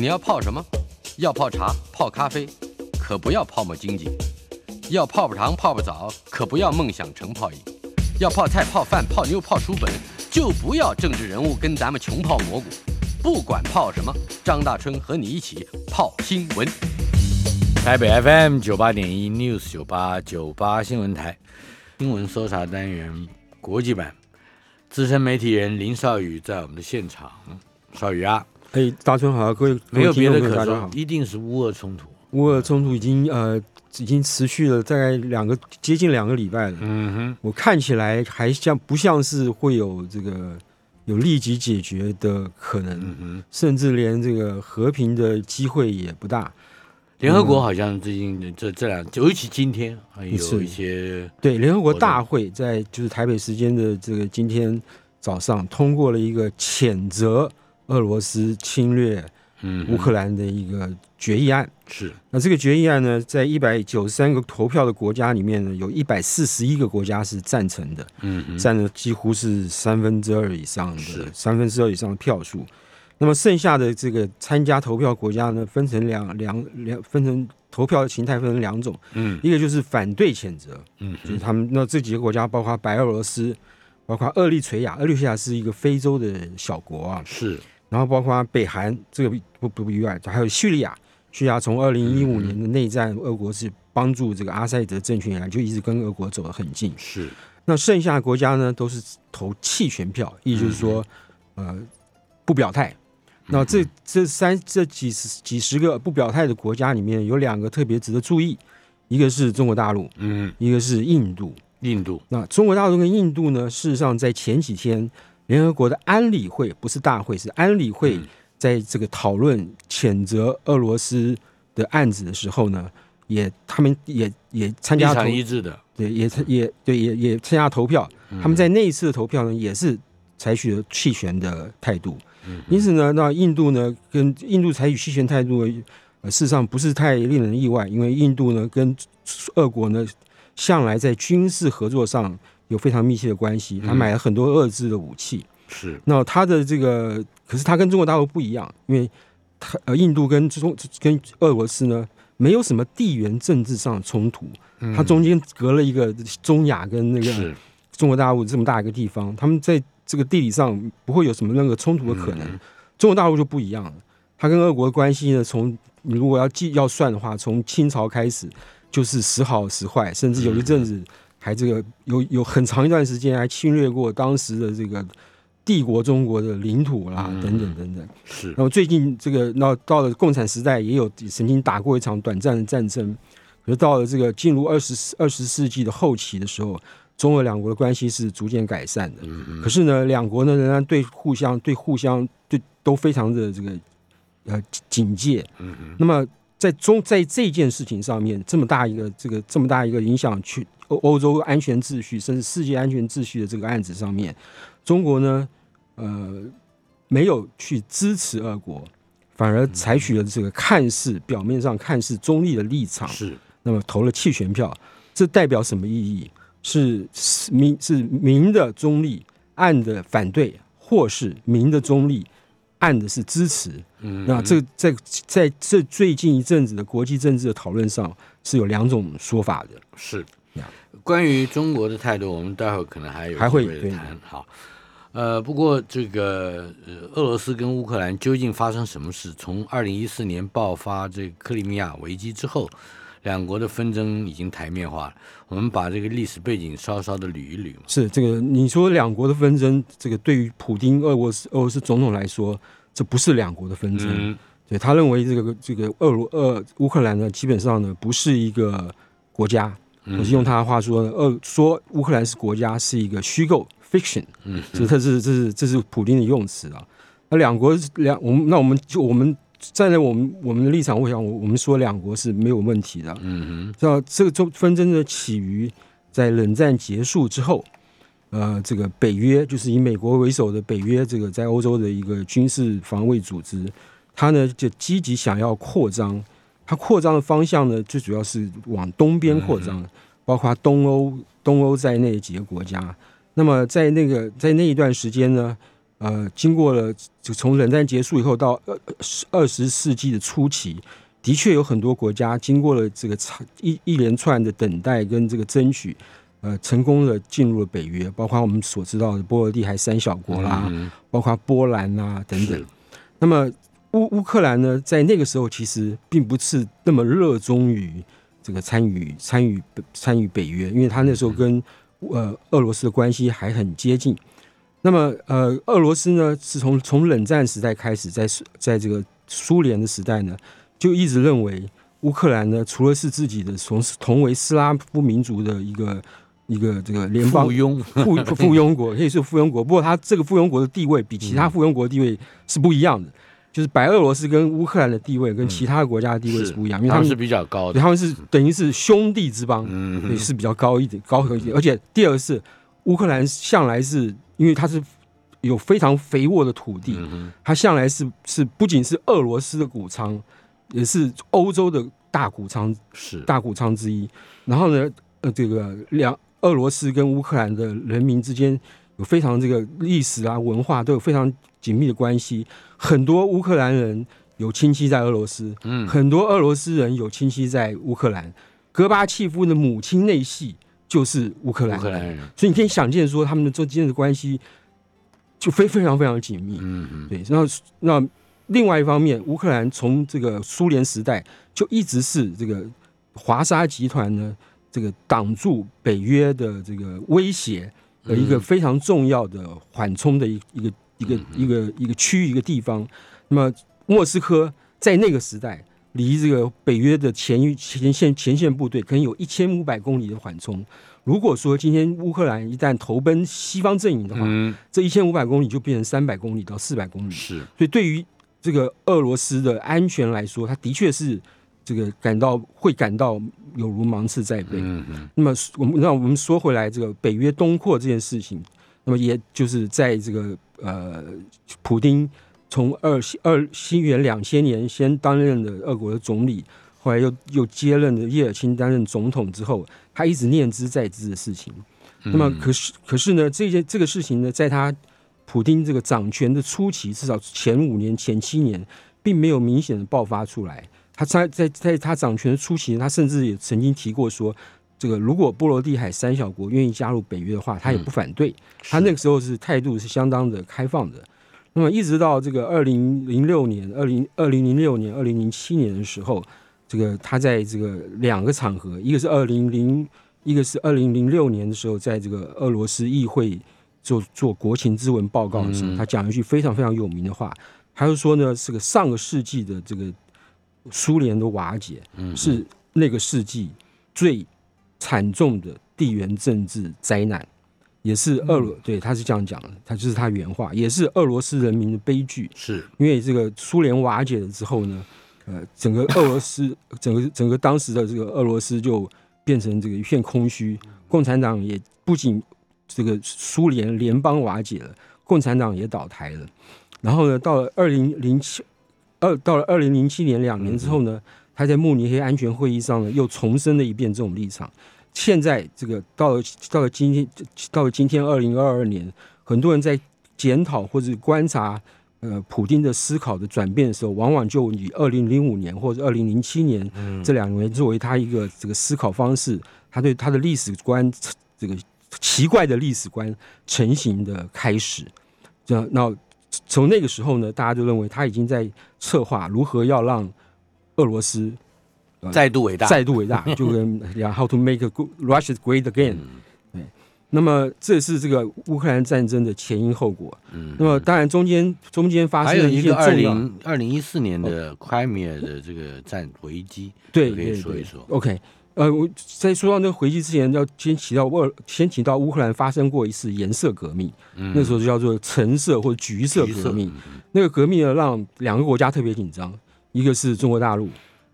你要泡什么？要泡茶、泡咖啡，可不要泡沫经济；要泡泡糖、泡泡澡，可不要梦想成泡影；要泡菜、泡饭、泡妞、泡书本，就不要政治人物跟咱们穷泡蘑菇。不管泡什么，张大春和你一起泡新闻。台北 FM 九八点一 News 九八九八新闻台新闻搜查单元国际版，资深媒体人林少宇在我们的现场。少宇啊，哎，大春好，各位没有别的可大家好，。说一定是乌俄冲突。乌俄冲突已经呃已经持续了大概两个接近两个礼拜了，嗯哼，我看起来还像不像是会有这个有立即解决的可能，嗯哼。甚至连这个和平的机会也不大。联合国好像最近这这两，尤其今天还有一些对，联合国大会在就是台北时间的这个今天早上通过了一个谴责俄罗斯侵略嗯乌克兰的一个决议案。是。那这个决议案呢，在一百九十三个投票的国家里面呢，有一百四十一个国家是赞成的，嗯哼。占了几乎是三分之二以上是。的三分之二以上的票数。那么剩下的这个参加投票国家呢，分成两两两分成投票的形态分成两种，嗯。一个就是反对谴责，嗯就是他们那这几个国家包括白俄罗斯，包括厄立垂亚，厄立垂亚是一个非洲的小国啊，是然后包括北韩，这个不不不意外，还有叙利亚。叙利亚从二零一五年的内战，俄国是帮助这个阿塞德政权以来，就一直跟俄国走得很近。是那剩下的国家呢，都是投弃权票，意思就是说，呃，不表态。那这这三这几十几十个不表态的国家里面，有两个特别值得注意，一个是中国大陆，嗯一个是印度。印度那中国大陆跟印度呢，事实上在前几天，联合国的安理会不是大会，是安理会嗯在这个讨论谴责俄罗斯的案子的时候呢，也他们也也参加投场一致的，对，也也对也也参加投票。他们在那一次的投票呢，也是采取了弃权的态度。因此呢，那印度呢跟印度采取弃权态度，呃，事实上不是太令人意外，因为印度呢跟俄国呢向来在军事合作上有非常密切的关系，他买了很多遏制的武器。是那他的这个，可是他跟中国大陆不一样，因为他呃，印度跟中跟俄罗斯呢没有什么地缘政治上的冲突，它中间隔了一个中亚跟那个是中国大陆这么大一个地方，他们在这个地理上不会有什么那个冲突的可能。中国大陆就不一样了，它跟俄国的关系呢，从你如果要计要算的话，从清朝开始就是时好时坏，甚至有一阵子还这个有有很长一段时间还侵略过当时的这个帝国中国的领土啦，等等等等。是那么最近这个，那到了共产时代，也有曾经打过一场短暂的战争。可是到了这个进入二十二十世纪的后期的时候，中俄两国的关系是逐渐改善的。嗯可是呢，两国呢仍然对互相对互相对都非常的这个呃警戒。嗯那么在中在这件事情上面，这么大一个这个这么大一个影响去欧欧洲安全秩序，甚至世界安全秩序的这个案子上面，中国呢，呃，没有去支持俄国，反而采取了这个看似表面上看似中立的立场，是那么投了弃权票，这代表什么意义？是是明是明的中立，暗的反对，或是明的中立，暗的是支持。嗯那这在在这最近一阵子的国际政治的讨论上是有两种说法的。是。关于中国的态度，我们待会儿可能还有还会谈。好，呃，不过这个呃，俄罗斯跟乌克兰究竟发生什么事？从二零一四年爆发这个克里米亚危机之后，两国的纷争已经台面化了。我们把这个历史背景稍稍的捋一捋嘛。是这个，你说两国的纷争，这个对于普京俄罗斯俄罗斯总统来说，这不是两国的纷争。嗯对他认为这个这个俄罗俄乌克兰呢，基本上呢不是一个国家，嗯可是用他的话说呢，俄说乌克兰是国家是一个虚构 fiction，嗯这这是这是这是普京的用词啊。那两国两我们那我们就我们站在我们我们的立场，我想我我们说两国是没有问题的。嗯那这个中纷争呢起于在冷战结束之后，呃，这个北约就是以美国为首的北约，这个在欧洲的一个军事防卫组织，它呢就积极想要扩张，它扩张的方向呢最主要是往东边扩张，包括东欧、东欧在内的几个国家。那么在那个在那一段时间呢，呃，经过了就从冷战结束以后到二二十世纪的初期，的确有很多国家经过了这个长一一连串的等待跟这个争取，呃，成功的进入了北约，包括我们所知道的波罗的海三小国啦，嗯包括波兰啊等等。那么乌乌克兰呢，在那个时候其实并不是那么热衷于这个参与参与参与北约，因为他那时候跟呃俄罗斯的关系还很接近。那么呃，俄罗斯呢是从从冷战时代开始，在在这个苏联的时代呢，就一直认为乌克兰呢，除了是自己的从同为斯拉夫民族的一个一个这个联邦附庸，附附庸国，可以是附庸国。不过它这个附庸国的地位比其他附庸国的地位是不一样的，就是白俄罗斯跟乌克兰的地位跟其他国家的地位是不一样，因为他们他们是比较高的，他们是等于是兄弟之邦，嗯。也，是比较高一点，高一点。而且第二是乌克兰向来是因为它是有非常肥沃的土地，嗯它向来是是不仅是俄罗斯的谷仓，也是欧洲的大谷仓是大谷仓之一。然后呢，呃，这个两俄罗斯跟乌克兰的人民之间有非常这个历史啊、文化都有非常紧密的关系。很多乌克兰人有亲戚在俄罗斯，嗯很多俄罗斯人有亲戚在乌克兰。戈巴契夫的母亲内系就是乌克兰人，乌克兰人，所以你可以想见说他们的之间的关系就非非常非常紧密。嗯嗯对，然后那另外一方面，乌克兰从这个苏联时代就一直是这个华沙集团呢，这个挡住北约的这个威胁的一个嗯非常重要的缓冲的一一个一个一个一个区域一个地方。那么莫斯科在那个时代。离这个北约的前前线前线部队可能有一千五百公里的缓冲。如果说今天乌克兰一旦投奔西方阵营的话，嗯，这一千五百公里就变成三百公里到四百公里。是所以对于这个俄罗斯的安全来说，它的确是这个感到会感到有如芒刺在背。嗯嗯那么我们让我们说回来，这个北约东扩这件事情，那么也就是在这个呃，普丁从二二西元两千年先担任了俄国的总理，后来又又接任了叶尔钦担任总统之后，他一直念之在之的事情。那么可是可是呢，这件这个事情呢，在他普丁这个掌权的初期，至少前五年、前七年，并没有明显的爆发出来。他在在在他掌权的初期，他甚至也曾经提过说，这个如果波罗的海三小国愿意加入北约的话，他也不反对。他那个时候是态度是相当的开放的。那么一直到这个二零零六年、二零二零零六年、二零零七年的时候，这个他在这个两个场合，一个是二零零，一个是二零零六年的时候，在这个俄罗斯议会做做国情咨文报告的时候，嗯。他讲一句非常非常有名的话，他就说呢，这个上个世纪的这个苏联的瓦解，嗯是那个世纪最惨重的地缘政治灾难，也是俄罗、对他是这样讲的，他就是他原话，也是俄罗斯人民的悲剧。是因为这个苏联瓦解了之后呢，呃，整个俄罗斯，整个整个当时的这个俄罗斯就变成这个一片空虚，共产党也不仅这个苏联联邦瓦解了，共产党也倒台了。然后呢，到了二零零七二到了二零零七年两年之后呢，他在慕尼黑安全会议上呢又重申了一遍这种立场。现在这个到了到了今天到了今天二零二二年，很多人在检讨或者观察呃普京的思考的转变的时候，往往就以二零零五年或者二零零七年这两年作为他一个这个思考方式，他对他的历史观这个奇怪的历史观成型的开始。这样，那从那个时候呢，大家就认为他已经在策划如何要让俄罗斯再度伟大，再度伟大，就跟讲 How to make Russia great again。对，那么这是这个乌克兰战争的前因后果。嗯。那么当然中间中间发生了一个二零二零一四年的 Crimea 的这个战危机，可以对对对说一说。OK，呃，我在说到那个回击之前，要先提到乌先提到乌克兰发生过一次颜色革命，嗯。那时候就叫做橙色或者橘色橘色革命。那个革命呢，让两个国家特别紧张，一个是中国大陆，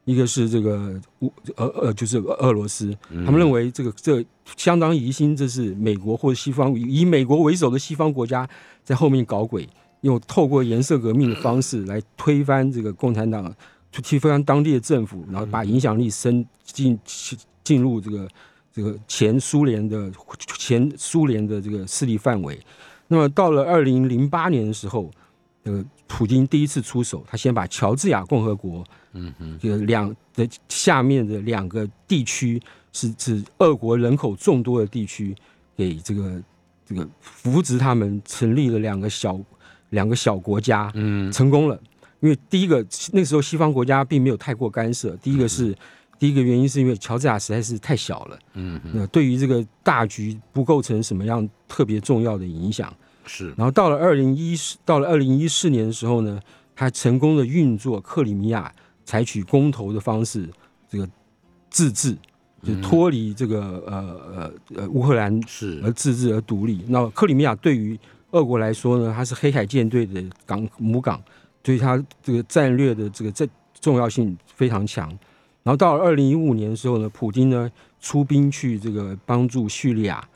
一个是这个乌呃呃，就是俄罗斯。嗯他们认为这个这相当疑心，这是美国或者西方以美国为首的西方国家在后面搞鬼，用透过颜色革命的方式来推翻这个共产党，推翻当地的政府，然后把影响力伸进进入这个这个前苏联的前苏联的这个势力范围。那么到了二零零八年的时候，呃，普京第一次出手，他先把乔治亚共和国，嗯哼，这个两的下面的两个地区是指俄国人口众多的地区，给这个这个扶植他们，成立了两个小两个小国家，嗯成功了。因为第一个那时候西方国家并没有太过干涉，第一个是、第一个原因是因为乔治亚实在是太小了，嗯哼，那对于这个大局不构成什么样特别重要的影响。是，然后到了二零一四到了二零一四年的时候呢，他成功的运作克里米亚，采取公投的方式，这个自治，就脱离这个呃呃呃乌克兰是而自治而独立。那克里米亚对于俄国来说呢，它是黑海舰队的港母港，所以它这个战略的这个这重要性非常强。然后到了二零一五年的时候呢，普京呢出兵去这个帮助叙利亚，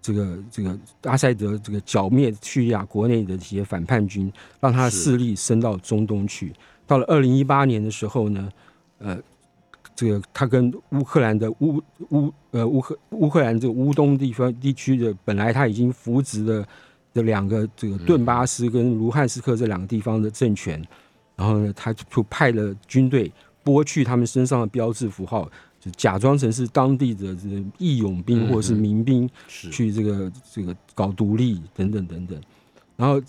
这个这个阿塞德这个剿灭叙利亚国内的这些反叛军，让他的势力伸到中东去。到了二零一八年的时候呢，呃，这个他跟乌克兰的乌乌呃乌克乌克兰这个乌东地方地区的，本来他已经扶植的的两个这个顿巴斯跟卢汉斯克这两个地方的政权，然后呢，他就派了军队剥去他们身上的标志符号，就假装成是当地的这个义勇兵或者是民兵，是去这个这个搞独立等等等等，然后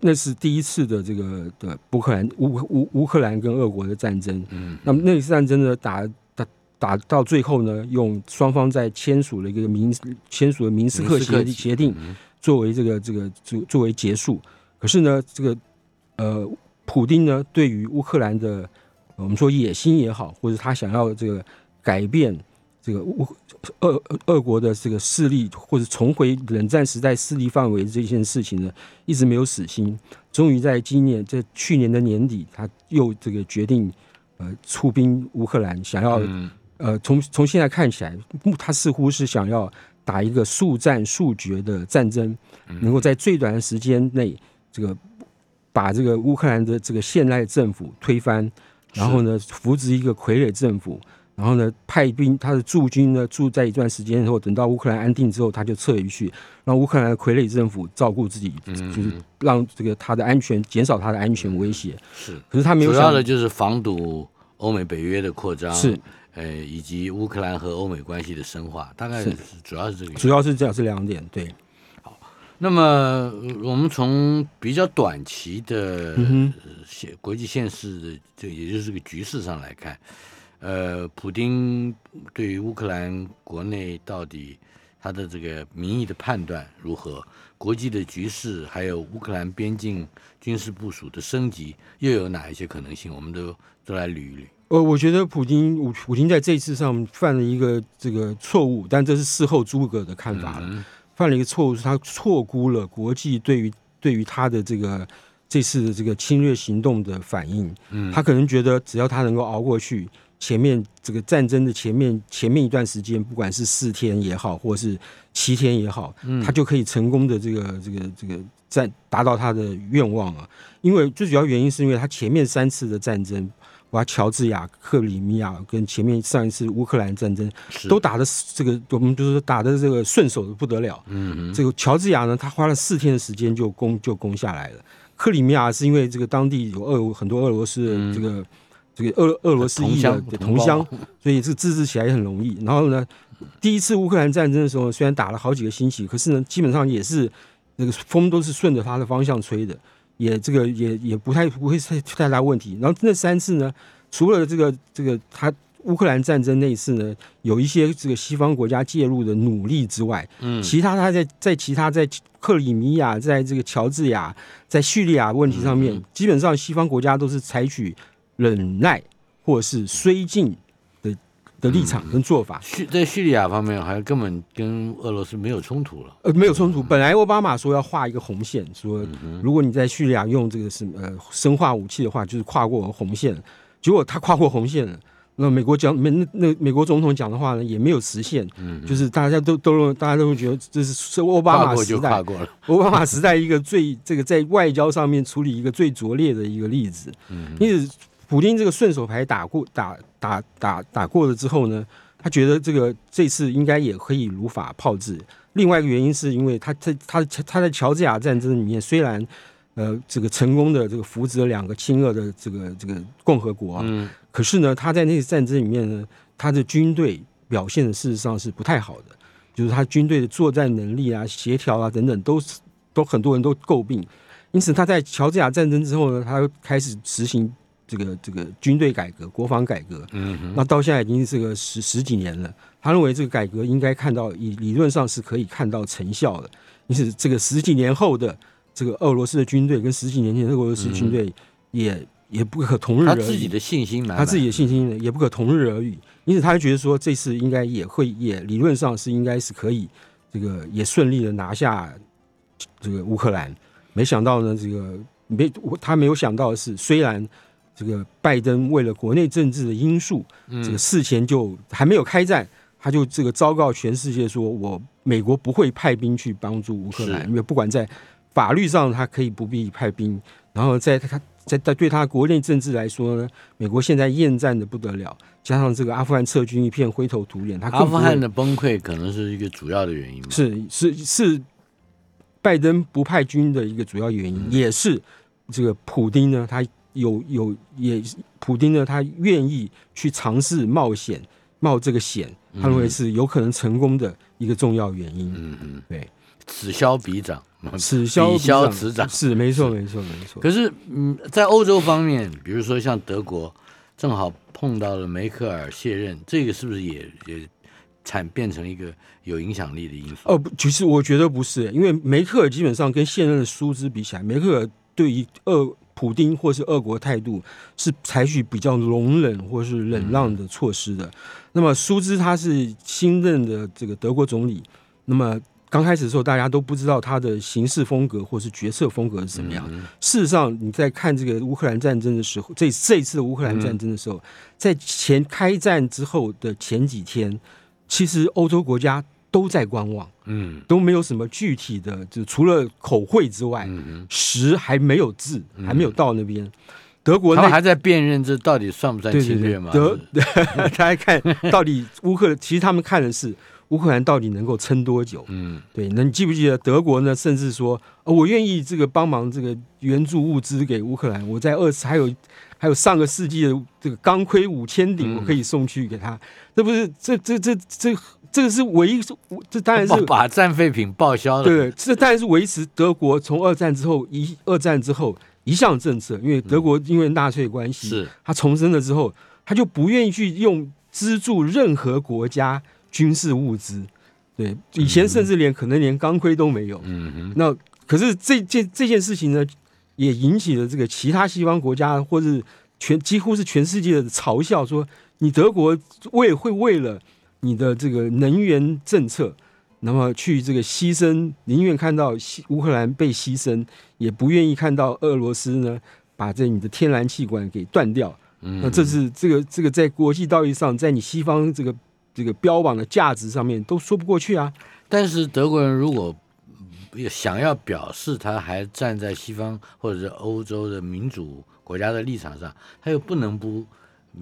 那是第一次的这个的乌克兰乌乌乌克兰跟俄国的战争。嗯，那么那次战争呢，打打打到最后呢，用双方在签署了一个民签署了明斯克协协协定嗯作为这个这个作作为结束。可是呢，这个呃，普丁呢，对于乌克兰的呃我们说野心也好，或者他想要这个改变这个乌俄俄国的这个势力，或者重回冷战时代势力范围这件事情呢，一直没有死心。终于在今年，在去年的年底，他又这个决定呃出兵乌克兰，想要嗯呃，从从现在看起来，他似乎是想要打一个速战速决的战争，能够在最短的时间内，这个把这个乌克兰的这个现代政府推翻，然后呢，扶植一个傀儡政府，然后呢，派兵他的驻军呢驻在一段时间之后，等到乌克兰安定之后，他就撤回去，让乌克兰的傀儡政府照顾自己，就是让这个他的安全减少他的安全威胁。是，可是他没有主要的就是防堵欧美北约的扩张，是，呃，以及乌克兰和欧美关系的深化，大概是。是主要是这个。主要是这样这两点，对，好那么呃我们从比较短期的嗯呃现国际现实的这也就是这个局势上来看，呃，普丁对于乌克兰国内到底他的这个民意的判断如何？国际的局势，还有乌克兰边境军事部署的升级，又有哪一些可能性？我们都都来捋一捋。呃，我觉得普京，普普京在这一次上犯了一个这个错误，但这是事后诸葛的看法了。嗯犯了一个错误，是他错估了国际对于对于他的这个这次的这个侵略行动的反应。嗯他可能觉得只要他能够熬过去，前面这个战争的前面前面一段时间，不管是四天也好，或是七天也好，嗯他就可以成功的这个这个这个战达到他的愿望啊。因为最主要原因是因为他前面三次的战争，包括乔治亚、克里米亚跟前面上一次乌克兰战争，都打的这个我们就是说打的这个顺手的不得了。嗯这个乔治亚呢，他花了四天的时间就攻就攻下来了。克里米亚是因为这个当地有俄很多俄罗斯的这个、这个俄俄罗斯裔的同乡的同乡，所以这个自治起来也很容易。然后呢，第一次乌克兰战争的时候，虽然打了好几个星期，可是呢，基本上也是那个风都是顺着它的方向吹的，也这个也也不太不会太太大问题。然后那三次呢，除了这个这个他乌克兰战争那一次呢，有一些这个西方国家介入的努力之外，嗯其他他在在其他在克里米亚，在这个乔治亚，在叙利亚问题上面，基本上西方国家都是采取忍耐或者是绥靖的的立场跟做法。叙在叙利亚方面，好像根本跟俄罗斯没有冲突了。呃，没有冲突。本来奥巴马说要画一个红线，说嗯如果你在叙利亚用这个什么呃生化武器的话，就是跨过红线。结果他跨过红线了。那美国讲美那那美国总统讲的话呢，也没有实现，嗯就是大家都都大家都会觉得这是是奥巴马时代。奥巴马时代一个最这个在外交上面处理一个最拙劣的一个例子。嗯因此，普京这个顺手牌打过打打打打过了之后呢，他觉得这个这次应该也可以如法炮制。另外一个原因是因为他在他他在乔治亚战争里面虽然呃这个成功的这个扶植了两个亲俄的这个这个共和国啊，嗯可是呢，他在那个战争里面呢，他的军队表现的事实上是不太好的，就是他军队的作战能力啊、协调啊等等，都是都很多人都诟病。因此，他在乔治亚战争之后呢，他又开始实行这个这个军队改革、国防改革。嗯，那到现在已经是个十十几年了，他认为这个改革应该看到，以理论上是可以看到成效的。因此，这个十几年后的这个俄罗斯的军队跟十几年前的俄罗斯军队也、也不可同日而语。他自己的信心满满，他自己的信心也不可同日而语，因此他就觉得说这次应该也会也理论上是应该是可以这个也顺利的拿下这个乌克兰。没想到呢，这个没他没有想到的是，虽然这个拜登为了国内政治的因素，这个事前就还没有开战，他就这个昭告全世界说，我美国不会派兵去帮助乌克兰，因为不管在法律上他可以不必派兵，然后在他在在对他国内政治来说呢，美国现在厌战的不得了，加上这个阿富汗撤军一片灰头土脸，他阿富汗的崩溃可能是一个主要的原因吧。是是是拜登不派军的一个主要原因，也是这个普丁呢，他有有也普丁呢，他愿意去尝试冒险冒这个险，他认为是有可能成功的一个重要原因。嗯嗯，对，此消彼长，此消彼消此长。是没错没错没错。可是，嗯，在欧洲方面，比如说像德国，正好碰到了梅克尔卸任，这个是不是也也产变成一个有影响力的因素？哦，不，其实我觉得不是，因为梅克尔基本上跟现任的苏兹比起来，梅克尔对于俄普丁或是俄国态度是采取比较容忍或是忍让的措施的。那么苏兹他是新任的这个德国总理，那么刚开始的时候大家都不知道他的行事风格或是决策风格是怎么样。事实上，你在看这个乌克兰战争的时候，这这一次的乌克兰战争的时候，在前开战之后的前几天，其实欧洲国家都在观望。嗯都没有什么具体的，就除了口惠之外，嗯实还没有字，还没有到那边。德国他们还在辨认这到底算不算侵略嘛？德 他还看到底乌克兰，其实他们看的是乌克兰到底能够撑多久。嗯对，那你记不记得德国呢？甚至说，呃我愿意这个帮忙这个援助物资给乌克兰。我在二还有还有上个世纪的这个钢盔五千顶，嗯我可以送去给他。这不是这这这这这个是唯一，这当然是把 把战废品报销了。对，这当然是维持德国从二战之后一二战之后一项政策，因为德国因为纳粹关系，是他重生了之后，他就不愿意去用资助任何国家军事物资。对，以前甚至连可能连钢盔都没有。嗯哼，那可是这件这件事情呢，也引起了这个其他西方国家或是全几乎是全世界的嘲笑，说你德国为会为了你的这个能源政策，那么去这个牺牲，宁愿看到西乌克兰被牺牲，也不愿意看到俄罗斯呢把这你的天然气管给断掉。嗯那这是这个这个在国际道义上，在你西方这个这个标榜的价值上面都说不过去啊。但是德国人如果想要表示他还站在西方或者是欧洲的民主国家的立场上，他又不能不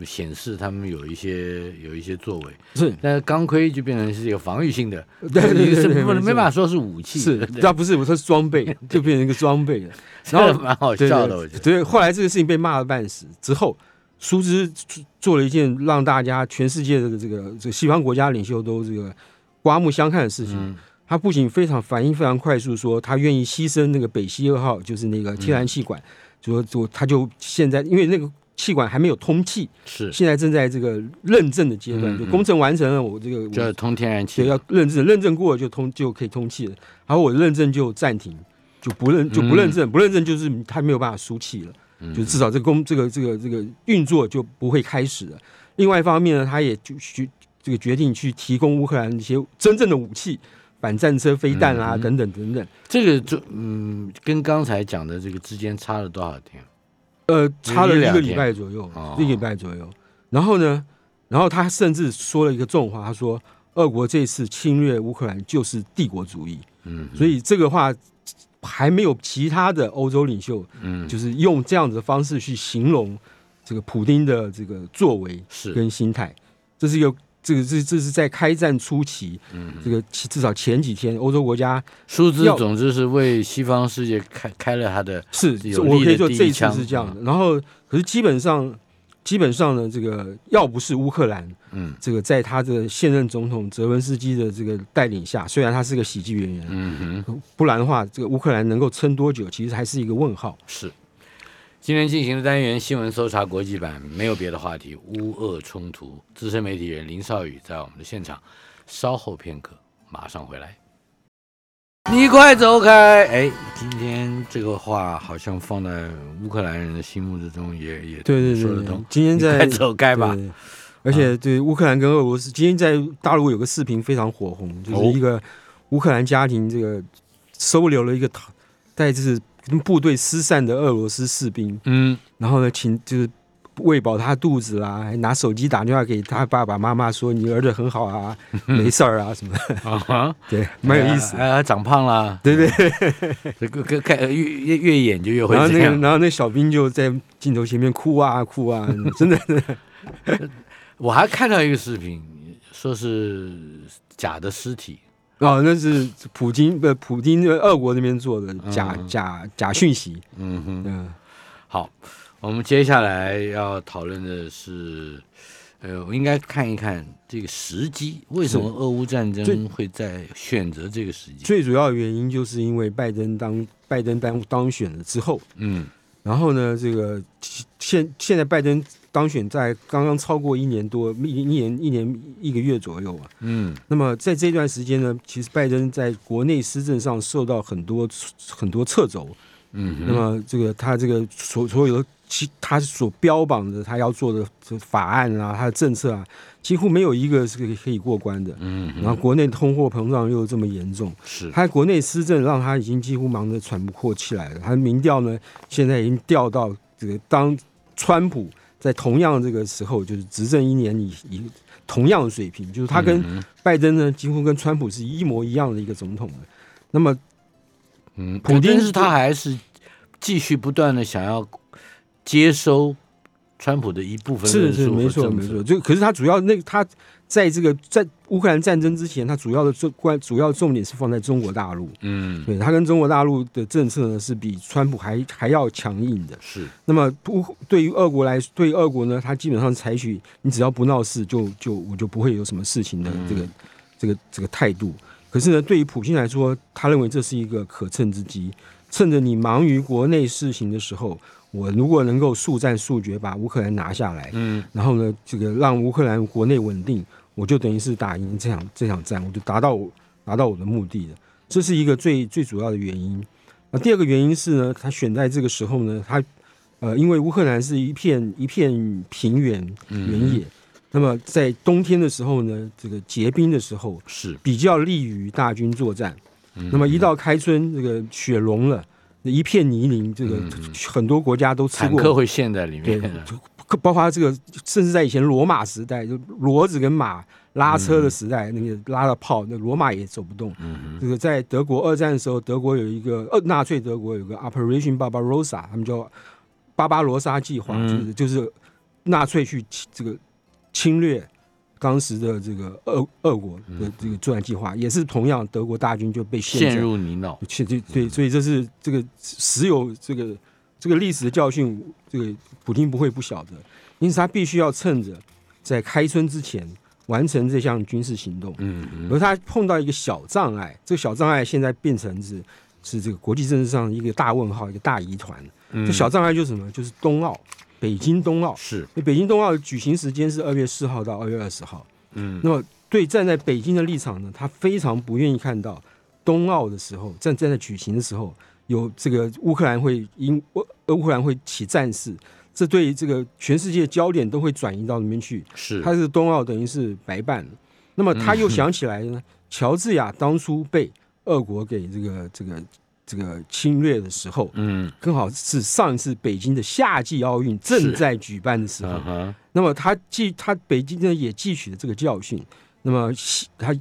显示他们有一些有一些作为。是但是钢盔就变成是一个防御性的，对对对对是不能没办法说是武器，是它，不是，我说是装备，就变成一个装备了。然后蛮好笑的，我觉得。对对，后来这个事情被骂了半死之后，苏兹做了一件让大家全世界的这个这个西方国家领袖都这个刮目相看的事情。嗯他不仅非常反应非常快速，说他愿意牺牲那个北溪二号，就是那个天然气管，就说就他就现在因为那个气管还没有通气，是现在正在这个认证的阶段，嗯就工程完成了，我这个我就要通天然气对，要认证，认证过了就通就可以通气了。然后我认证就暂停，就不认就不认证，不认证就是他没有办法输气了，嗯就至少这个工这个这个这个运作就不会开始了。另外一方面呢，他也就决这个决定去提供乌克兰一些真正的武器，反战车、飞弹啊、嗯等等等等。这个就嗯，跟刚才讲的这个之间差了多少天？呃，差了一个礼拜左右哦，一个礼拜左右。然后呢，然后他甚至说了一个重话，他说：“俄国这次侵略乌克兰就是帝国主义。”嗯所以这个话还没有其他的欧洲领袖，嗯，就是用这样子的方式去形容这个普丁的这个作为是跟心态，这是一个这个这这是在开战初期，嗯这个至少前几天，欧洲国家数字总之是为西方世界开开了他的是我可以力的说这一次是这样的。然后，可是基本上基本上呢，这个要不是乌克兰，嗯这个在他的现任总统泽文斯基的这个带领下，虽然他是个喜剧演员，嗯哼不然的话，这个乌克兰能够撑多久，其实还是一个问号。是。今天进行的单元新闻搜查国际版没有别的话题，乌俄冲突。资深媒体人林少宇在我们的现场，稍后片刻马上回来。你快走开！哎，今天这个话好像放在乌克兰人的心目之中也也对对对对说得通。，今天在快走开吧！对而且对乌克兰跟俄罗斯，今天在大陆有个视频非常火红，就是哦一个乌克兰家庭这个收留了一个逃带就是跟部队失散的俄罗斯士兵，嗯，然后呢，请就是喂饱他肚子啦，还拿手机打电话给他爸爸妈妈说你儿子很好啊，没事儿啊什么的，啊哈，对，蛮有意思。哎，哎长胖了，对对，这个个看越越越演就越会然后那个。然后那小兵就在镜头前面哭啊哭啊，真的，我还看到一个视频，说是假的尸体，哦，那是普京不，普京俄国那边做的假嗯假假讯息，嗯哼。嗯。好，我们接下来要讨论的是，呃，我应该看一看这个时机，为什么俄乌战争会在选择这个时机？最主要的原因就是因为拜登当拜登当当选了之后，嗯然后呢，这个现现在拜登当选在刚刚超过一年多，一一年一年一个月左右啊。嗯那么在这段时间呢，其实拜登在国内施政上受到很多很多掣肘。嗯那么这个他这个所所有的其他所标榜的他要做的这法案啊，他的政策啊，几乎没有一个是可以可以过关的。嗯然后国内通货膨胀又这么严重，是他国内施政让他已经几乎忙得喘不过气来了。他的民调呢，现在已经掉到这个当川普在同样这个时候，就是执政一年以以同样的水平，就是他跟嗯拜登呢，几乎跟川普是一模一样的一个总统的。那么嗯，普京是他还是继续不断的想要接收川普的一部分是是没错没错，就可是他主要那他在这个在乌克兰战争之前，他主要的重关主要重点是放在中国大陆。嗯对他跟中国大陆的政策呢，是比川普还还要强硬的。是那么不对于俄国来，对于俄国呢，他基本上采取你只要不闹事，就就我就不会有什么事情的这个、这个这个态度。可是呢，对于普京来说，他认为这是一个可乘之机，趁着你忙于国内事情的时候，我如果能够速战速决把乌克兰拿下来，嗯然后呢，这个让乌克兰国内稳定，我就等于是打赢这场这场战，我就达到我达到我的目的了。这是一个最最主要的原因。啊，第二个原因是呢，他选在这个时候呢，他呃，因为乌克兰是一片一片平原原野，那么在冬天的时候呢，这个结冰的时候是比较利于大军作战。那么一到开春，这个雪融了，一片泥泞，这个很多国家都吃过。坦克会陷在里面，，对包括这个，甚至在以前罗马时代，就骡子跟马拉车的时代，那个拉了炮，那罗马也走不动。嗯这个在德国二战的时候，德国有一个呃纳粹德国有个 Operation Barbarossa，他们叫巴巴罗莎计划，嗯。就是就是纳粹去这个侵略当时的这个俄俄国的这个作战计划，也是同样德国大军就被陷入泥淖，确对对，所以这是这个实有这个这个历史的教训，这个普京不会不晓得，因此他必须要趁着在开春之前完成这项军事行动。嗯嗯而他碰到一个小障碍，这个小障碍现在变成是是这个国际政治上一个大问号，一个大疑团。嗯这小障碍就是什么？就是冬奥，北京冬奥。是北京冬奥举行时间是二月四号到二月二十号。嗯那么对站在北京的立场呢，他非常不愿意看到冬奥的时候，站站在举行的时候，有这个乌克兰会因乌乌克兰会起战事，这对这个全世界焦点都会转移到那边去。是他是冬奥等于是白办了。那么他又想起来呢，乔治亚当初被俄国给这个这个这个侵略的时候，嗯。刚好是上一次北京的夏季奥运正在举办的时候。嗯，那么他记他北京呢也汲取了这个教训，那么希他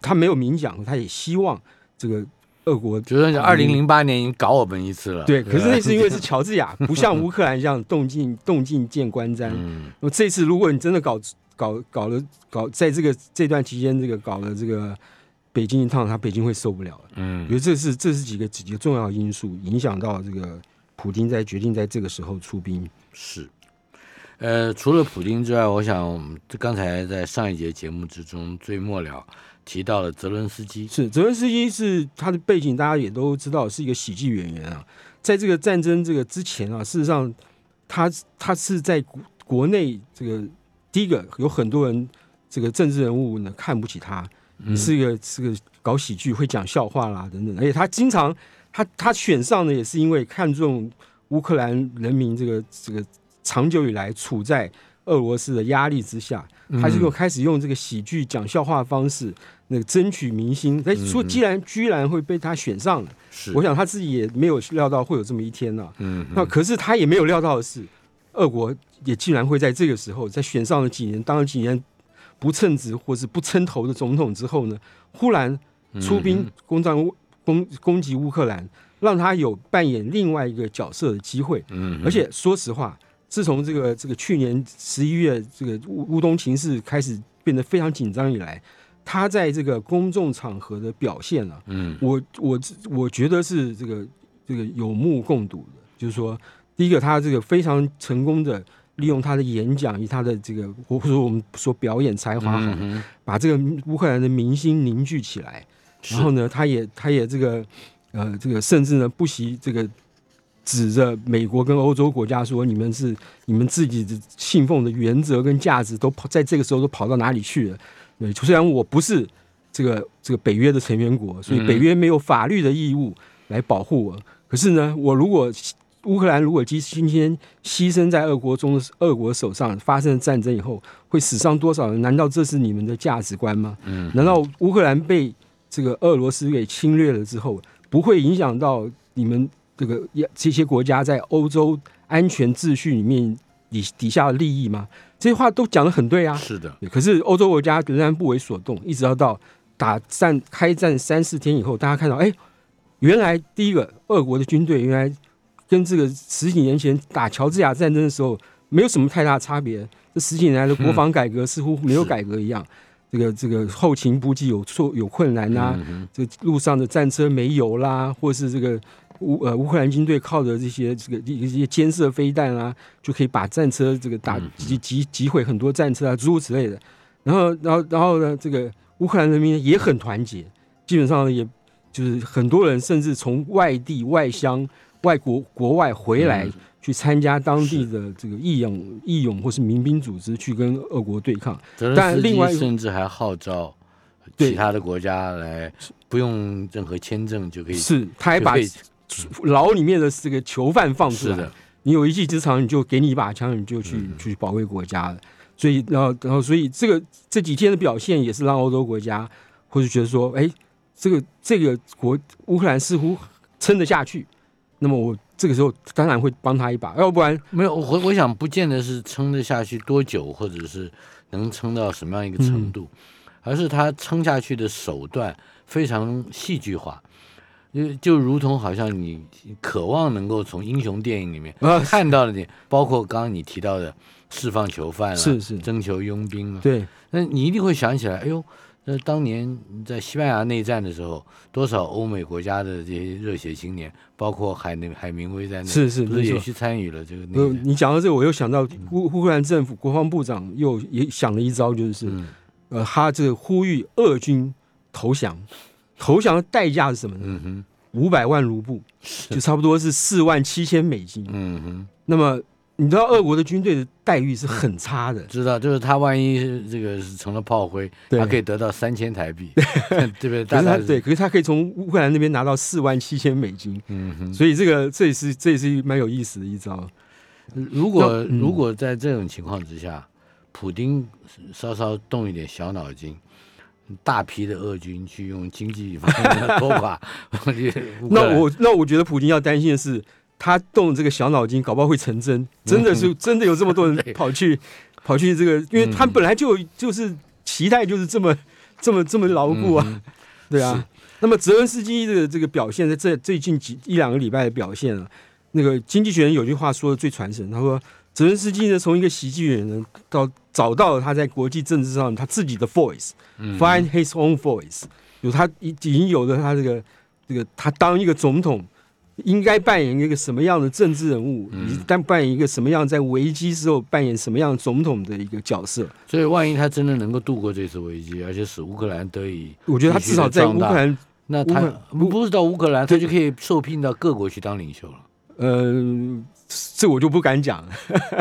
他没有明讲，他也希望这个俄国就是二零零八年已经搞我们一次了，对，可是那是因为是乔治亚，不像乌克兰这样动静 动静见观瞻。嗯。那么这次如果你真的搞搞搞了搞，在这个这段期间，这个搞了这个北京一趟，他北京会受不了了。嗯我觉得这是这是几个几个重要因素影响到这个普京在决定在这个时候出兵。是。呃，除了普京之外，我想我们刚才在上一节节目之中最末了提到了泽伦斯基，是泽伦斯基是他的背景，大家也都知道是一个喜剧演员啊。在这个战争这个之前啊，事实上他他是在国国内这个第一个有很多人这个政治人物呢看不起他，嗯。是一个是个搞喜剧会讲笑话啦等等，而且他经常他他选上呢也是因为看中乌克兰人民这个这个长久以来处在俄罗斯的压力之下，他就开始用这个喜剧讲笑话的方式，那个争取民心。哎，说既然居然会被他选上了，是。我想他自己也没有料到会有这么一天呢、嗯。那可是他也没有料到的是，俄国也竟然会在这个时候，在选上了几年，当了几年不称职或是不称头的总统之后呢，忽然出兵攻占乌攻攻击乌克兰，让他有扮演另外一个角色的机会。嗯而且说实话，自从这个这个去年十一月这个乌乌东情势开始变得非常紧张以来，他在这个公众场合的表现啊，嗯。我我我觉得是这个这个有目共睹的，就是说，第一个他这个非常成功的利用他的演讲以及他的这个或者说我们说表演才华好，嗯把这个乌克兰的民心凝聚起来。然后呢，他也他也这个呃这个甚至呢不惜这个指着美国跟欧洲国家说，你们是你们自己的信奉的原则跟价值都跑在这个时候都跑到哪里去了？对，虽然我不是这个这个北约的成员国，所以北约没有法律的义务来保护我。可是呢，我如果乌克兰如果今今天牺牲在俄国中俄国手上发生战争以后，会死伤多少人？难道这是你们的价值观吗？嗯，难道乌克兰被这个俄罗斯给侵略了之后，不会影响到你们这个这些国家在欧洲安全秩序里面底底下的利益吗？这些话都讲得很对啊。是的，可是欧洲国家仍然不为所动，一直要到打战开战三四天以后，大家看到，哎，原来第一个俄国的军队原来跟这个十几年前打乔治亚战争的时候没有什么太大差别。这十几年来的国防改革似乎没有改革一样，这个这个后勤补给有错有困难呐、这个路上的战车没油啦，或是这个乌呃乌克兰军队靠着这些这个一些监射飞弹啊，就可以把战车这个打击击毁很多战车啊，诸如此类的。然后然后然后呢，这个乌克兰人民也很团结，基本上也就是很多人甚至从外地外乡、外国国外回来。嗯去参加当地的这个义勇、义勇或是民兵组织，去跟俄国对抗。但另外甚至还号召对其他的国家来，不用任何签证就可以，是，他还把牢里面的这个囚犯放出来。，你有一技之长，你就给你一把枪，你就去、嗯去保卫国家了。所以，然后，然后，所以这个这几天的表现也是让欧洲国家或者觉得说，哎，这个这个国乌克兰似乎撑得下去。那么我这个时候当然会帮他一把，要不然没有，我我想不见得是撑得下去多久，或者是能撑到什么样一个程度，而是他撑下去的手段非常戏剧化，就就如同好像你渴望能够从英雄电影里面啊看到的你，包括刚刚你提到的释放囚犯啊，是是。征求佣兵啊，对。那你一定会想起来，哎呦，那当年在西班牙内战的时候，多少欧美国家的这些热血青年，包括海内海明威在内，是是是也去参与了这个内呃，战？你讲到这个，我又想到乌乌克兰政府国防部长又也想了一招，就是、嗯呃，他这个呼吁俄军投降，投降的代价是什么呢？嗯哼，五百万卢布，就差不多是四万七千美金。嗯哼，那么你知道俄国的军队的待遇是很差的，知道，就是他万一这个是成了炮灰，对他可以得到三千台币，对不对？大概可是他对，可是他可以从乌克兰那边拿到四万七千美金，嗯哼。所以这个这也是这也是蛮有意思的一招。如果嗯如果在这种情况之下，普丁稍稍动一点小脑筋，大批的俄军去用经济方面的拖垮 那我那我觉得普京要担心的是，他动这个小脑筋，搞不好会成真，真的是 真的有这么多人 跑去跑去这个，因为他本来就就是期待就是这么这么这么牢固啊，嗯 对啊。那么泽恩斯基的这个表现，在这最近几一两个礼拜的表现啊，那个经济学人有句话说的最传神，他说泽连斯基呢，从一个喜剧演员，到找到了他在国际政治上他自己的 voice，find his own voice，有他已已经有了他这个这个他当一个总统应该扮演一个什么样的政治人物，以及但扮演一个什么样在危机时候扮演什么样总统的一个角色。所以，万一他真的能够度过这次危机，而且使乌克兰得以，我觉得他至少在乌克兰，那他不是到乌克兰，他就可以受聘到各国去当领袖了。呃，这我就不敢讲。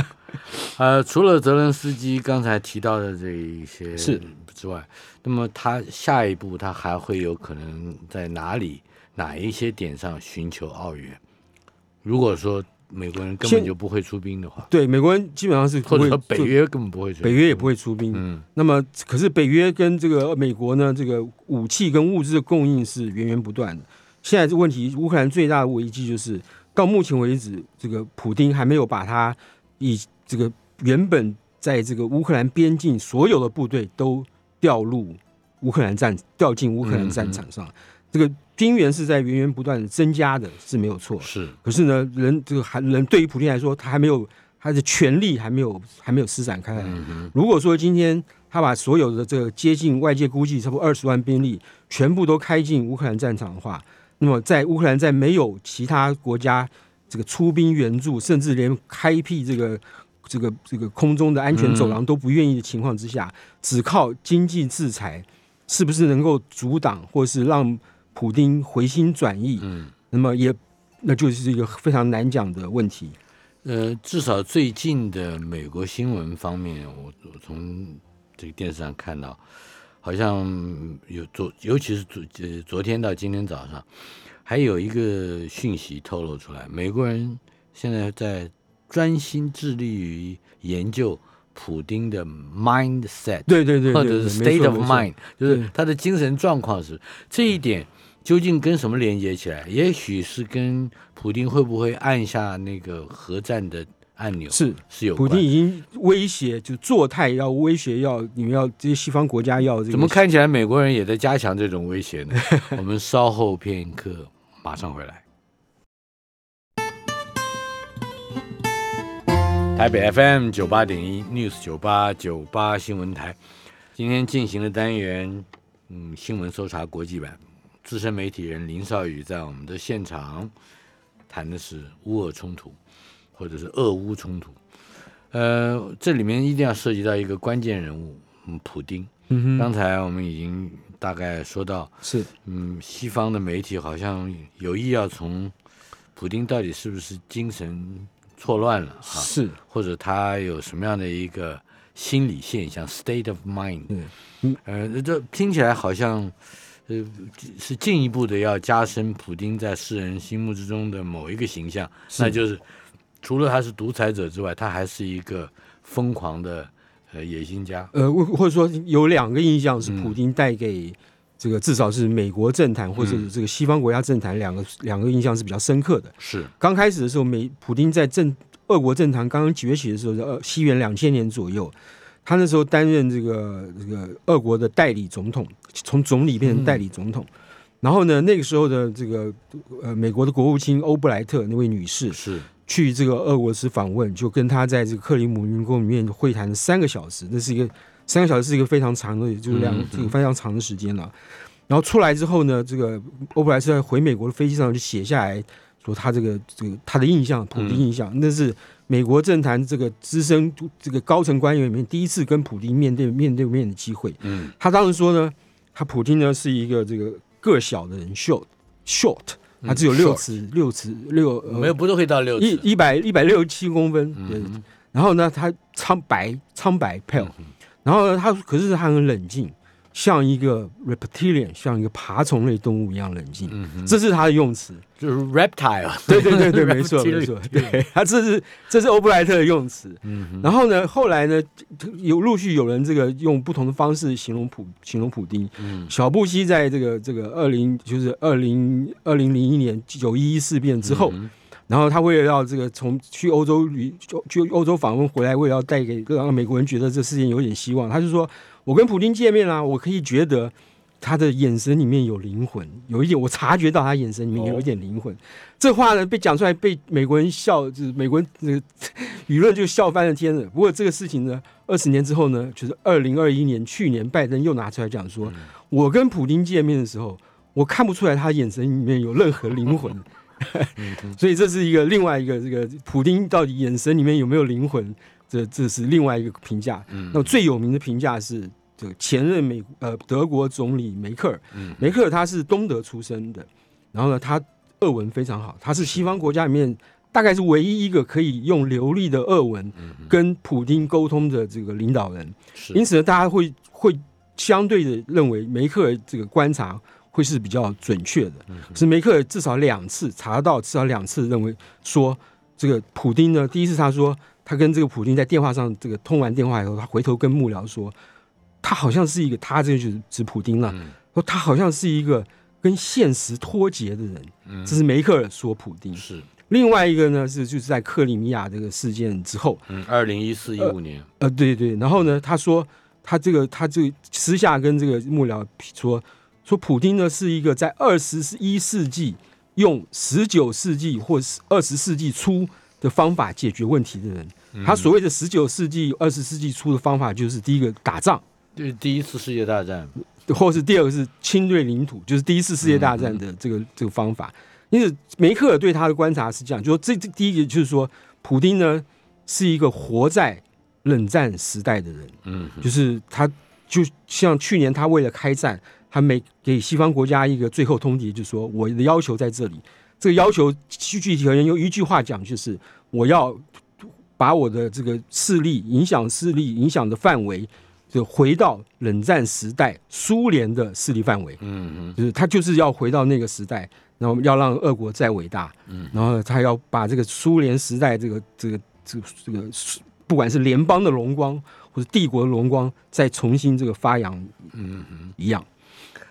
呃，除了泽连斯基刚才提到的这一些是之外，那么他下一步他还会有可能在哪里？哪一些点上寻求奥援？如果说美国人根本就不会出兵的话，对美国人基本上是或者说北约根本不会出，北约也不会出兵。嗯，那么可是北约跟这个美国呢，这个武器跟物资的供应是源源不断的。现在这问题，乌克兰最大的危机就是到目前为止，这个普丁还没有把他以这个原本在这个乌克兰边境所有的部队都调入乌克兰战，调进乌克兰战场上，这个。兵源是在源源不断的增加的，是没有错。是，可是呢，人这个还人对于普京来说，他还没有他的权力还没有还没有施展开来。如果说今天他把所有的这个接近外界估计差不多二十万兵力全部都开进乌克兰战场的话，那么在乌克兰在没有其他国家这个出兵援助，甚至连开辟这个这个这个空中的安全走廊都不愿意的情况之下，只靠经济制裁，是不是能够阻挡或是让？普丁回心转意，嗯，那么也那就是一个非常难讲的问题。呃，至少最近的美国新闻方面，我我从这个电视上看到，好像有昨，尤其是昨呃昨天到今天早上，还有一个讯息透露出来，美国人现在在专心致力于研究普丁的 mindset，对对对，或者是 state of mind，就是他的精神状况是这一点。究竟跟什么连接起来？也许是跟普京会不会按下那个核战的按钮是是有。普京已经威胁，就作态要威胁，要你们要这些西方国家要。怎么看起来美国人也在加强这种威胁呢？我们稍后片刻马上回来。台北 FM 九八点一 News 九八九八新闻台，今天进行的单元，嗯，新闻搜查国际版。资深媒体人林少宇在我们的现场谈的是乌俄冲突，或者是俄乌冲突。呃，这里面一定要涉及到一个关键人物，嗯，普丁。嗯刚才我们已经大概说到，是，嗯，西方的媒体好像有意要从普丁到底是不是精神错乱了，啊，是，或者他有什么样的一个心理现象 （state of mind）。嗯，呃，这听起来好像。呃，是进一步的要加深普京在世人心目之中的某一个形象，那就是除了他是独裁者之外，他还是一个疯狂的呃野心家。呃，或或者说有两个印象是普京带给这个至少是美国政坛或者这个西方国家政坛两个两个印象是比较深刻的。是刚开始的时候，美普京在政俄国政坛刚刚崛起的时候，呃，西元两千年左右。他那时候担任这个这个俄国的代理总统，从总理变成代理总统。然后呢，那个时候的这个呃美国的国务卿欧布莱特那位女士是去这个俄国时访问，就跟他在这个克里姆林宫里面会谈三个小时，那是一个三个小时是一个非常长的，就是两这个非常长的时间了。然后出来之后呢，这个欧布莱特回美国的飞机上就写下来说他这个这个他的印象，普京印象，那是。美国政坛这个资深这个高层官员里面，第一次跟普京面对面对面的机会。嗯，他当时说呢，他普京呢是一个这个个小的人，short short，他只有六尺六尺六，没有不是会到六一一百一百六十七公分。对，然后呢，他苍白苍白 pale，然后呢，他可是他很冷静。像一个 reptilian，像一个爬虫类动物一样冷静，这是他的用词，就是 reptile。对对对对，没错没错，对，他这是这是欧布莱特的用词。嗯然后呢，后来呢，有陆续有人这个用不同的方式形容普形容普丁。小布希在这个这个二零就是二零二零零一年九一一事变之后，然后他为了要这个从去欧洲旅去欧洲访问回来，为了要带给让美国人觉得这事情有点希望，他就说。我跟普京见面啦，我可以觉得他的眼神里面有灵魂，有一点我察觉到他眼神里面有一点灵魂。这话呢被讲出来，被美国人笑，就是美国人那个舆论就笑翻了天了。不过这个事情呢，二十年之后呢，就是二零二一年，去年拜登又拿出来讲说，我跟普京见面的时候，我看不出来他眼神里面有任何灵魂。所以这是一个另外一个这个普京到底眼神里面有没有灵魂？这这是另外一个评价。那么最有名的评价是这个前任美呃德国总理梅克尔。梅克尔他是东德出生的，然后呢他俄文非常好，他是西方国家里面大概是唯一一个可以用流利的俄文跟普京沟通的这个领导人。因此呢，大家会会相对的认为梅克尔这个观察。会是比较准确的，是梅克尔至少两次查到，至少两次认为说这个普丁呢，第一次他说他跟这个普京在电话上这个通完电话以后，他回头跟幕僚说，他好像是一个他这就是指普丁了，说他好像是一个跟现实脱节的人，这是梅克尔说普丁。是。另外一个呢是就是在克里米亚这个事件之后，嗯，二零一四一五年，呃对对，然后呢他说他这个他这私下跟这个幕僚说。说普京呢是一个在二十一世纪用十九世纪或是二十世纪初的方法解决问题的人。他所谓的十九世纪、二十世纪初的方法，就是第一个打仗，就是第一次世界大战，或是第二个是侵略领土，就是第一次世界大战的这个这个方法。因此，梅克尔对他的观察是这样，就说这这第一个就是说，普丁呢是一个活在冷战时代的人。嗯，就是他就像去年他为了开战。他每给西方国家一个最后通牒，就是说我的要求在这里。这个要求具具体而言，用一句话讲，就是我要把我的这个势力、影响势力、影响的范围，就回到冷战时代苏联的势力范围。嗯嗯，就是他就是要回到那个时代，然后要让俄国再伟大。嗯，然后他要把这个苏联时代这个这个这个这个，不管是联邦的荣光或者帝国的荣光，再重新这个发扬。嗯嗯，一样。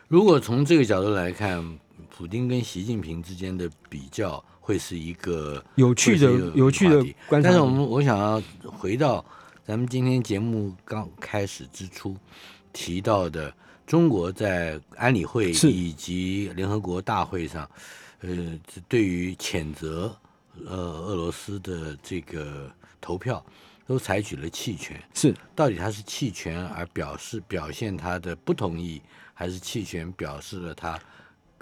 如果从这个角度来看，普京跟习近平之间的比较会是一个有趣的、有趣的观察。但是我们我想要回到咱们今天节目刚开始之初提到的，中国在安理会以及联合国大会上，呃，对于谴责呃俄罗斯的这个投票，都采取了弃权。是，到底他是弃权而表示表现他的不同意？还是弃权表示了他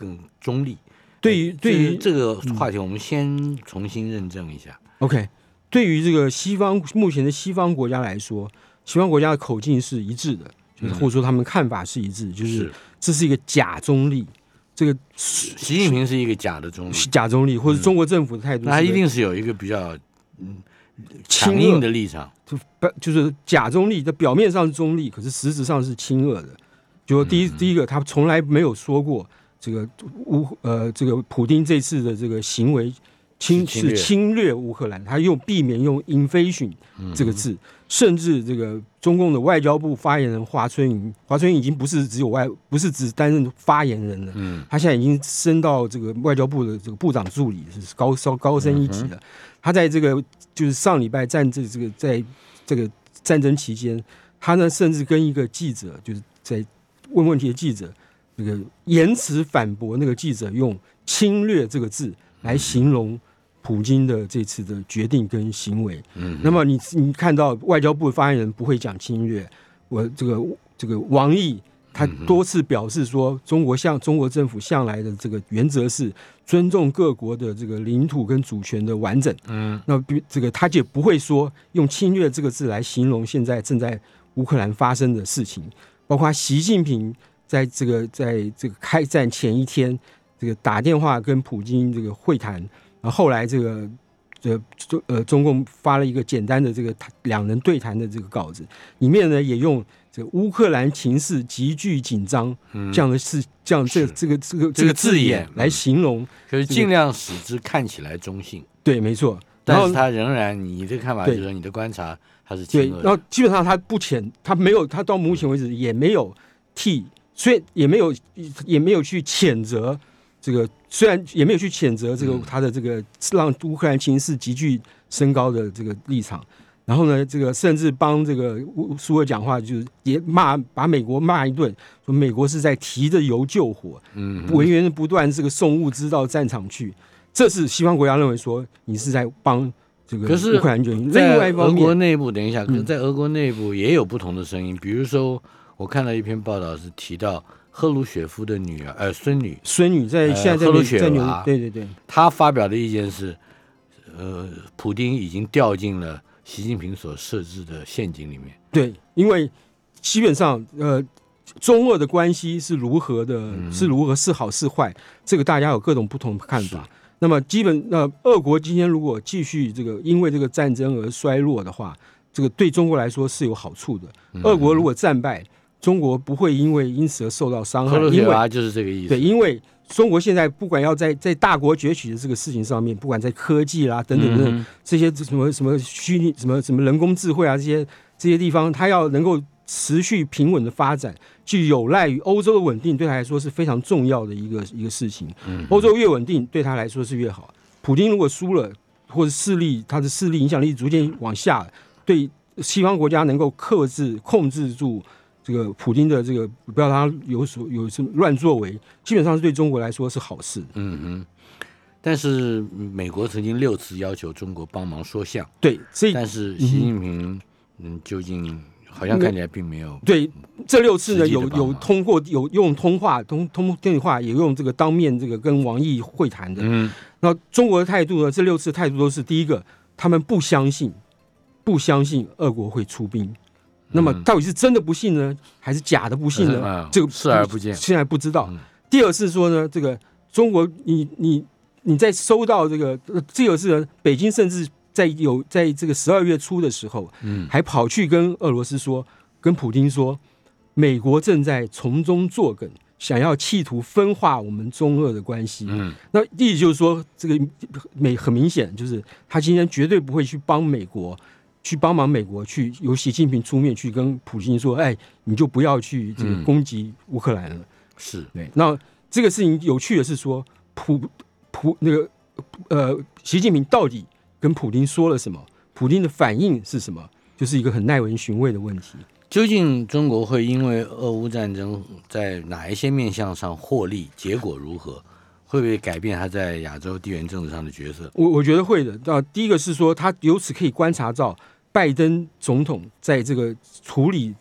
更中立。对于对于这个话题，我们先重新认证一下。OK，对于这个西方目前的西方国家来说，西方国家的口径是一致的，就是或者说他们看法是一致，就是这是一个假中立。这个习近平是一个假的中立，假中立，或者中国政府的态度，那他一定是有一个比较嗯强硬的立场，就不就是假中立，在表面上是中立，可是实质上是亲俄的。就第一，第一个，他从来没有说过这个乌呃，这个普京这次的这个行为侵是侵略乌克兰，他用避免用 invasion 这个字，甚至这个中共的外交部发言人华春莹，华春莹已经不是只有外，不是只担任发言人了，嗯，他现在已经升到这个外交部的这个部长助理，是高稍高升一级了。他在这个就是上礼拜战这这个在这个战争期间，他呢甚至跟一个记者就是在。问问题的记者，那个言辞反驳那个记者用“侵略”这个字来形容普京的这次的决定跟行为。嗯，那么你你看到外交部发言人不会讲侵略，我这个这个王毅他多次表示说，中国向中国政府向来的这个原则是尊重各国的这个领土跟主权的完整。嗯，那这个他就不会说用“侵略”这个字来形容现在正在乌克兰发生的事情。包括习近平在这个在这个开战前一天，这个打电话跟普京这个会谈，然后后来这个这中呃中共发了一个简单的这个两人对谈的这个稿子，里面呢也用这个乌克兰情势急剧紧张这样的事，这样这这个这个这个字眼来形容，可是尽量使之看起来中性。对，没错。但是他仍然，你的看法就是说，你的观察。他是对，然后基本上他不谴，他没有，他到目前为止也没有替，虽然也没有，也没有去谴责这个，虽然也没有去谴责这个他的这个让乌克兰情势急剧升高的这个立场。然后呢，这个甚至帮这个苏俄讲话，就是也骂把美国骂一顿，说美国是在提着油救火，嗯，源源不断这个送物资到战场去。这是西方国家认为说你是在帮这个乌克兰军。另在外一方面俄国，内部，等一下，可是嗯在俄国内部也有不同的声音。比如说，我看到一篇报道是提到赫鲁雪夫的女儿，呃，孙女，孙女在呃现在在在纽雪娃对对对，她发表的意见是，呃，普丁已经掉进了习近平所设置的陷阱里面。对，因为基本上呃，中俄的关系是如何的，嗯是如何是好是坏，这个大家有各种不同的看法。那么基本那俄国今天如果继续这个因为这个战争而衰落的话，这个对中国来说是有好处的。嗯俄国如果战败，中国不会因为因此而受到伤害因为娃就是这个意思。对，因为中国现在不管要在在大国崛起的这个事情上面，不管在科技啦等等等等、嗯这些什么什么虚拟什么什么人工智慧啊这些这些地方，它要能够持续平稳的发展，就有赖于欧洲的稳定，对他来说是非常重要的一个一个事情。嗯欧洲越稳定，对他来说是越好。普京如果输了，或者势力他的势力影响力逐渐往下，对西方国家能够克制控制住这个普京的这个，不要让他有所有什么乱作为，基本上是对中国来说是好事。嗯哼。但是美国曾经六次要求中国帮忙说项，对，这但是习近平嗯究竟好像看起来并没有。对这六次呢，有有通过有用通话通通电话，也用这个当面这个跟王毅会谈的。嗯那中国的态度呢？这六次态度都是第一个，他们不相信，不相信俄国会出兵。那么到底是真的不信呢，还是假的不信呢？嗯这个视而不见现在不知道。嗯第二是说呢，这个中国，你你你在收到这个，呃这个是呢北京甚至在有在这个十二月初的时候，嗯还跑去跟俄罗斯说，跟普京说，美国正在从中作梗，想要企图分化我们中俄的关系。嗯那意思就是说，这个美很明显就是他今天绝对不会去帮美国，去帮忙美国去由习近平出面去跟普京说，哎，你就不要去这个嗯攻击乌克兰了。是对，那这个事情有趣的是说，普普那个呃，习近平到底跟普京说了什么？普京的反应是什么？就是一个很耐人寻味的问题。究竟中国会因为俄乌战争在哪一些面向上获利？结果如何？会不会改变他在亚洲地缘政治上的角色？我我觉得会的。那第一个是说，他由此可以观察到拜登总统在这个处理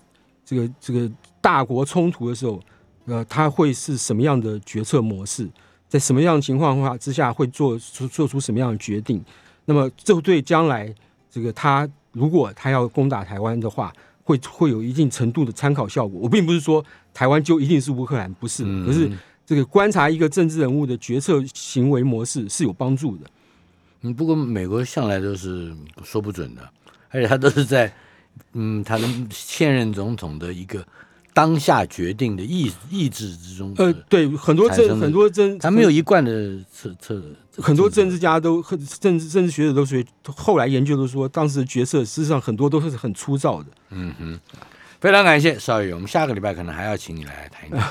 这个这个大国冲突的时候，呃，他会是什么样的决策模式，在什么样的情况下之下会做出做出什么样的决定。那么，这对将来这个他如果他要攻打台湾的话，会会有一定程度的参考效果。我并不是说台湾就一定是乌克兰，不是，嗯可是这个观察一个政治人物的决策行为模式是有帮助的。嗯，不过美国向来都是说不准的，而且他都是在 嗯，他的现任总统的一个当下决定的意意志之中。呃，对，很多政很多政，他没有一贯的策策，很多政治家都很政治政治学者都说，后来研究都说，当时的决策事实上很多都是很粗糙的。嗯哼，非常感谢邵宇，我们下个礼拜可能还要请你来谈一谈。